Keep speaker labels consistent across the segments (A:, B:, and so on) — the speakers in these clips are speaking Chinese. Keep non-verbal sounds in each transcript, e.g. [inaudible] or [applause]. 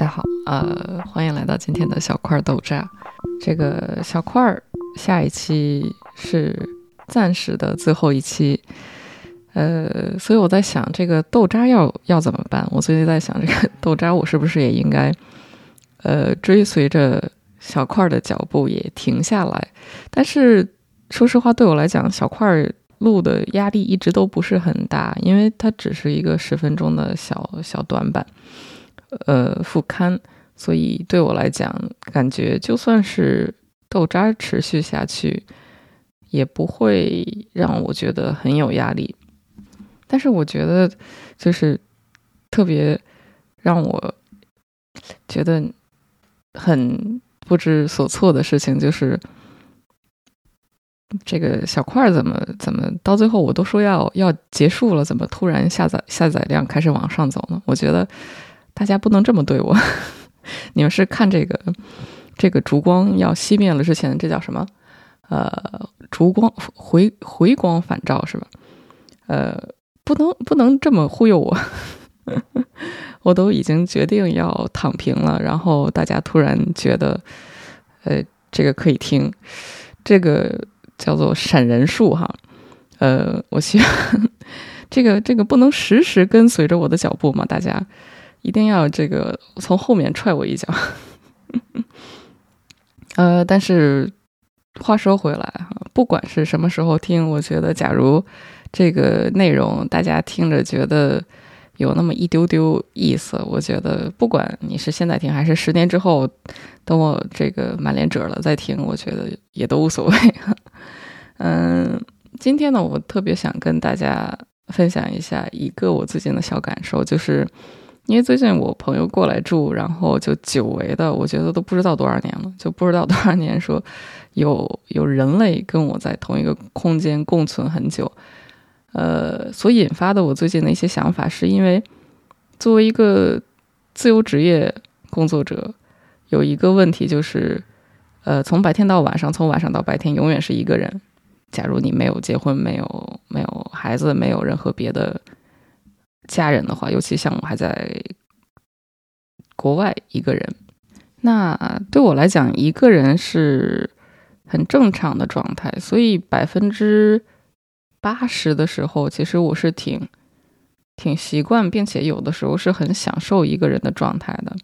A: 大家好，呃，欢迎来到今天的小块豆渣。这个小块儿下一期是暂时的最后一期，呃，所以我在想这个豆渣要要怎么办？我最近在想这个豆渣，我是不是也应该呃追随着小块儿的脚步也停下来？但是说实话，对我来讲，小块儿录的压力一直都不是很大，因为它只是一个十分钟的小小短板。呃，副刊，所以对我来讲，感觉就算是豆渣持续下去，也不会让我觉得很有压力。但是我觉得，就是特别让我觉得很不知所措的事情，就是这个小块怎么怎么到最后我都说要要结束了，怎么突然下载下载量开始往上走呢？我觉得。大家不能这么对我，[laughs] 你们是看这个这个烛光要熄灭了之前，这叫什么？呃，烛光回回光返照是吧？呃，不能不能这么忽悠我，[laughs] 我都已经决定要躺平了，然后大家突然觉得，呃，这个可以听，这个叫做闪人数哈，呃，我希望 [laughs] 这个这个不能时时跟随着我的脚步嘛，大家。一定要这个从后面踹我一脚，[laughs] 呃，但是话说回来哈，不管是什么时候听，我觉得假如这个内容大家听着觉得有那么一丢丢意思，我觉得不管你是现在听还是十年之后，等我这个满脸褶了再听，我觉得也都无所谓。[laughs] 嗯，今天呢，我特别想跟大家分享一下一个我最近的小感受，就是。因为最近我朋友过来住，然后就久违的，我觉得都不知道多少年了，就不知道多少年说有有人类跟我在同一个空间共存很久，呃，所引发的我最近的一些想法，是因为作为一个自由职业工作者，有一个问题就是，呃，从白天到晚上，从晚上到白天，永远是一个人。假如你没有结婚，没有没有孩子，没有任何别的。家人的话，尤其像我还在国外一个人，那对我来讲，一个人是很正常的状态。所以百分之八十的时候，其实我是挺挺习惯，并且有的时候是很享受一个人的状态的，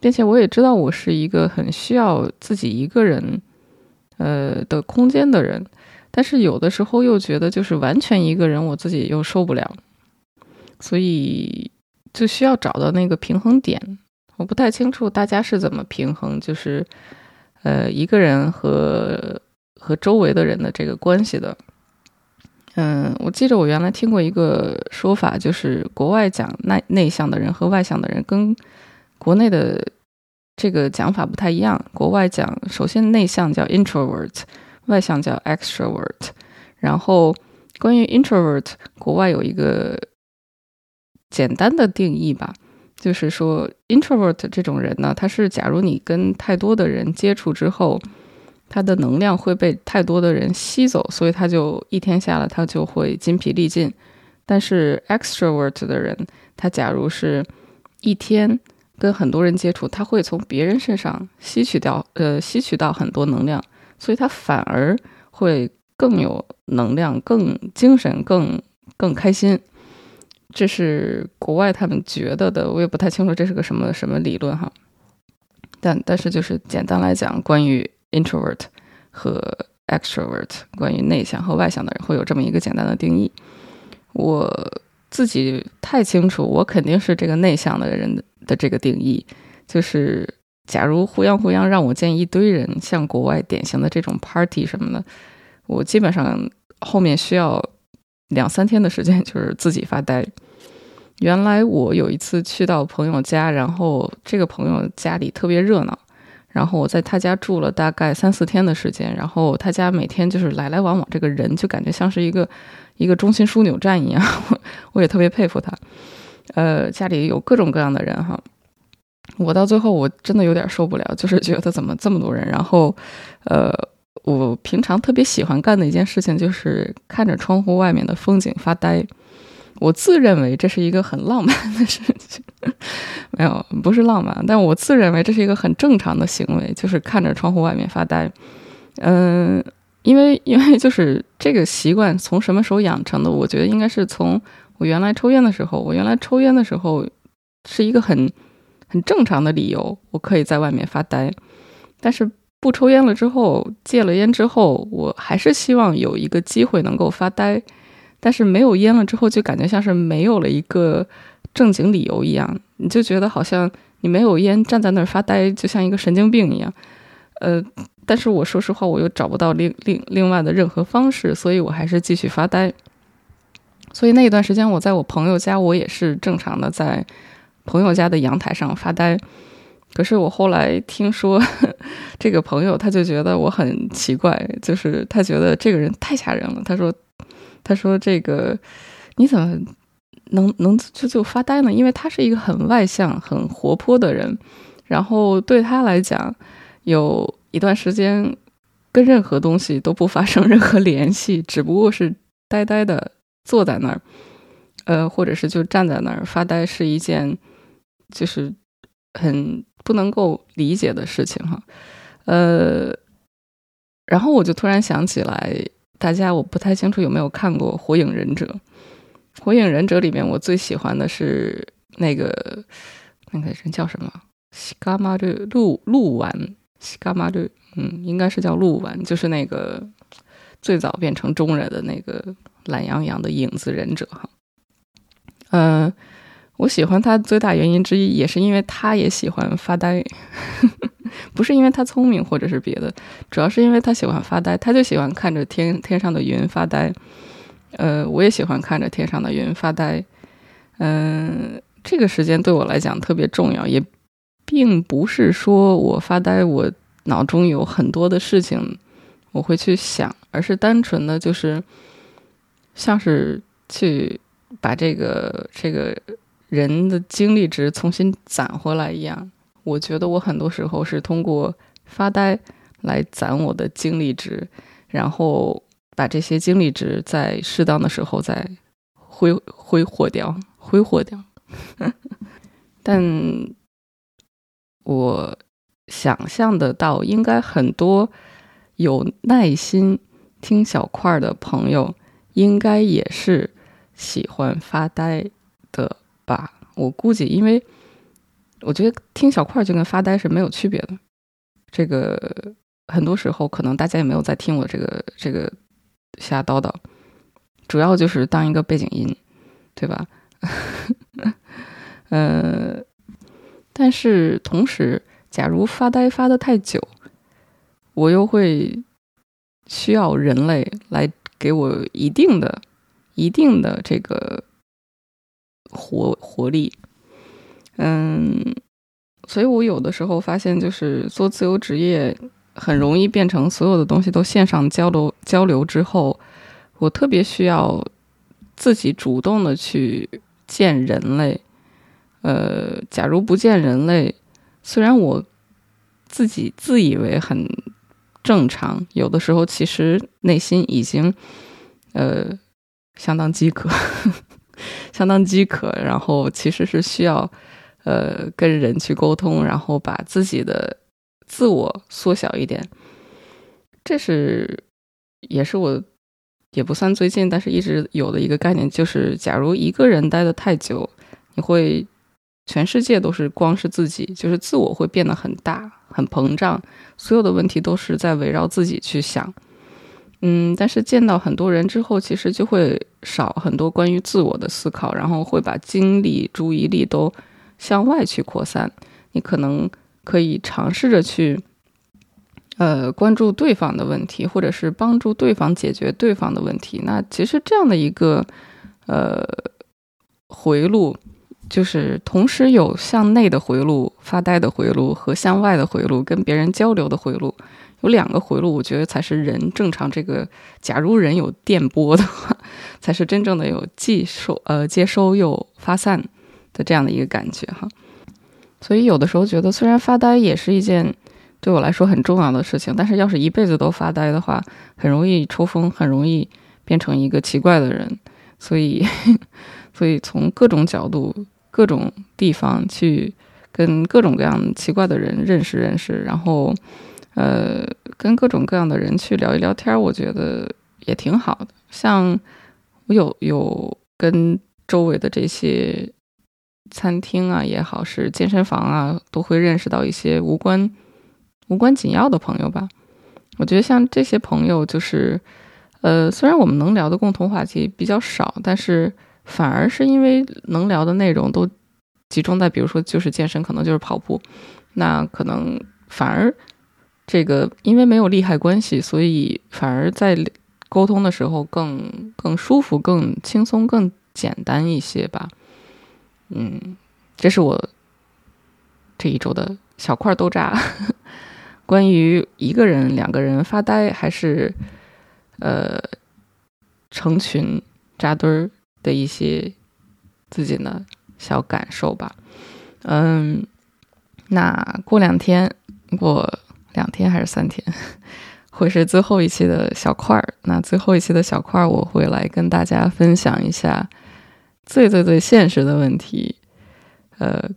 A: 并且我也知道我是一个很需要自己一个人呃的空间的人，但是有的时候又觉得就是完全一个人，我自己又受不了。所以就需要找到那个平衡点，我不太清楚大家是怎么平衡，就是呃一个人和和周围的人的这个关系的。嗯，我记得我原来听过一个说法，就是国外讲内内向的人和外向的人跟国内的这个讲法不太一样。国外讲，首先内向叫 introvert，外向叫 extrovert。然后关于 introvert，国外有一个。简单的定义吧，就是说，introvert 这种人呢，他是假如你跟太多的人接触之后，他的能量会被太多的人吸走，所以他就一天下来他就会筋疲力尽。但是 extrovert 的人，他假如是一天跟很多人接触，他会从别人身上吸取掉，呃，吸取到很多能量，所以他反而会更有能量、更精神、更更开心。这是国外他们觉得的，我也不太清楚这是个什么什么理论哈。但但是就是简单来讲，关于 introvert 和 extrovert，关于内向和外向的人会有这么一个简单的定义。我自己太清楚，我肯定是这个内向的人的这个定义。就是假如胡杨胡杨让我见一堆人，像国外典型的这种 party 什么的，我基本上后面需要两三天的时间，就是自己发呆。原来我有一次去到朋友家，然后这个朋友家里特别热闹，然后我在他家住了大概三四天的时间，然后他家每天就是来来往往，这个人就感觉像是一个 [laughs] 一个中心枢纽站一样，[laughs] 我也特别佩服他。呃，家里有各种各样的人哈，我到最后我真的有点受不了，就是觉得怎么这么多人，然后呃，我平常特别喜欢干的一件事情就是看着窗户外面的风景发呆。我自认为这是一个很浪漫的事情，没有，不是浪漫，但我自认为这是一个很正常的行为，就是看着窗户外面发呆。嗯，因为因为就是这个习惯从什么时候养成的？我觉得应该是从我原来抽烟的时候。我原来抽烟的时候是一个很很正常的理由，我可以在外面发呆。但是不抽烟了之后，戒了烟之后，我还是希望有一个机会能够发呆。但是没有烟了之后，就感觉像是没有了一个正经理由一样，你就觉得好像你没有烟站在那儿发呆，就像一个神经病一样。呃，但是我说实话，我又找不到另另另外的任何方式，所以我还是继续发呆。所以那一段时间，我在我朋友家，我也是正常的在朋友家的阳台上发呆。可是我后来听说，这个朋友他就觉得我很奇怪，就是他觉得这个人太吓人了。他说。他说：“这个你怎么能能就就发呆呢？因为他是一个很外向、很活泼的人，然后对他来讲，有一段时间跟任何东西都不发生任何联系，只不过是呆呆的坐在那儿，呃，或者是就站在那儿发呆，是一件就是很不能够理解的事情哈。呃，然后我就突然想起来。”大家我不太清楚有没有看过《火影忍者》。《火影忍者》里面我最喜欢的是那个那个人叫什么？西嘎马的鹿鹿丸，西嘎马的嗯，应该是叫鹿丸，就是那个最早变成中人的那个懒洋洋的影子忍者哈。嗯，我喜欢他最大原因之一也是因为他也喜欢发呆。[laughs] 不是因为他聪明或者是别的，主要是因为他喜欢发呆，他就喜欢看着天天上的云发呆。呃，我也喜欢看着天上的云发呆。嗯，这个时间对我来讲特别重要，也并不是说我发呆，我脑中有很多的事情我会去想，而是单纯的就是像是去把这个这个人的精力值重新攒回来一样。我觉得我很多时候是通过发呆来攒我的精力值，然后把这些精力值在适当的时候再挥挥霍掉，挥霍掉。[laughs] 但我想象得到，应该很多有耐心听小块的朋友，应该也是喜欢发呆的吧？我估计，因为。我觉得听小块就跟发呆是没有区别的。这个很多时候可能大家也没有在听我这个这个瞎叨叨，主要就是当一个背景音，对吧？[laughs] 呃，但是同时，假如发呆发的太久，我又会需要人类来给我一定的、一定的这个活活力。嗯，所以我有的时候发现，就是做自由职业很容易变成所有的东西都线上交流交流之后，我特别需要自己主动的去见人类。呃，假如不见人类，虽然我自己自以为很正常，有的时候其实内心已经呃相当饥渴，相当饥渴，然后其实是需要。呃，跟人去沟通，然后把自己的自我缩小一点，这是也是我也不算最近，但是一直有的一个概念，就是假如一个人待的太久，你会全世界都是光是自己，就是自我会变得很大、很膨胀，所有的问题都是在围绕自己去想。嗯，但是见到很多人之后，其实就会少很多关于自我的思考，然后会把精力、注意力都。向外去扩散，你可能可以尝试着去，呃，关注对方的问题，或者是帮助对方解决对方的问题。那其实这样的一个呃回路，就是同时有向内的回路、发呆的回路和向外的回路、跟别人交流的回路，有两个回路，我觉得才是人正常。这个假如人有电波的话，才是真正的有既收呃接收又发散。的这样的一个感觉哈，所以有的时候觉得，虽然发呆也是一件对我来说很重要的事情，但是要是一辈子都发呆的话，很容易抽风，很容易变成一个奇怪的人。所以，[laughs] 所以从各种角度各种地方去跟各种各样奇怪的人认识认识，然后呃跟各种各样的人去聊一聊天，我觉得也挺好的。像我有有跟周围的这些餐厅啊也好，是健身房啊，都会认识到一些无关无关紧要的朋友吧。我觉得像这些朋友，就是呃，虽然我们能聊的共同话题比较少，但是反而是因为能聊的内容都集中在，比如说就是健身，可能就是跑步，那可能反而这个因为没有利害关系，所以反而在沟通的时候更更舒服、更轻松、更简单一些吧。嗯，这是我这一周的小块豆渣。[laughs] 关于一个人、两个人发呆，还是呃成群扎堆儿的一些自己的小感受吧。嗯，那过两天，我两天还是三天，[laughs] 会是最后一期的小块儿。那最后一期的小块儿，我会来跟大家分享一下最最最现实的问题，呃，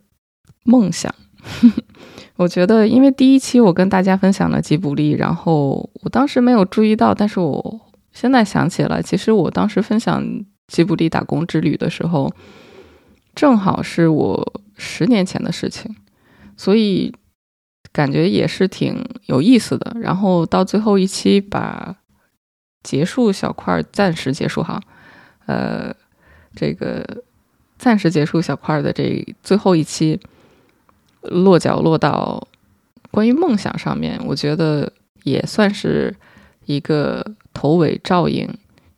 A: 梦想。[laughs] 我觉得，因为第一期我跟大家分享了吉卜力，然后我当时没有注意到，但是我现在想起来，其实我当时分享吉卜力打工之旅的时候，正好是我十年前的事情，所以感觉也是挺有意思的。然后到最后一期把结束小块暂时结束哈，呃，这个暂时结束小块的这最后一期。落脚落到关于梦想上面，我觉得也算是一个头尾照应，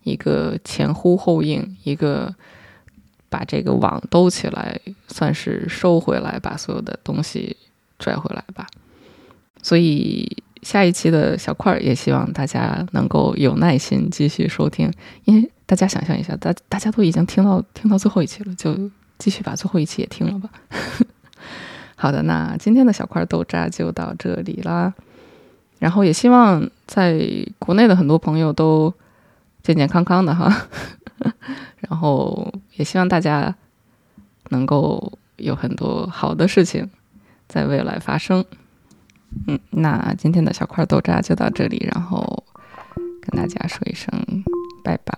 A: 一个前呼后应，一个把这个网兜起来，算是收回来，把所有的东西拽回来吧。所以下一期的小块儿也希望大家能够有耐心继续收听，因为大家想象一下，大大家都已经听到听到最后一期了，就继续把最后一期也听了吧。[laughs] 好的，那今天的小块豆渣就到这里啦。然后也希望在国内的很多朋友都健健康康的哈。[laughs] 然后也希望大家能够有很多好的事情在未来发生。嗯，那今天的小块豆渣就到这里，然后跟大家说一声拜拜。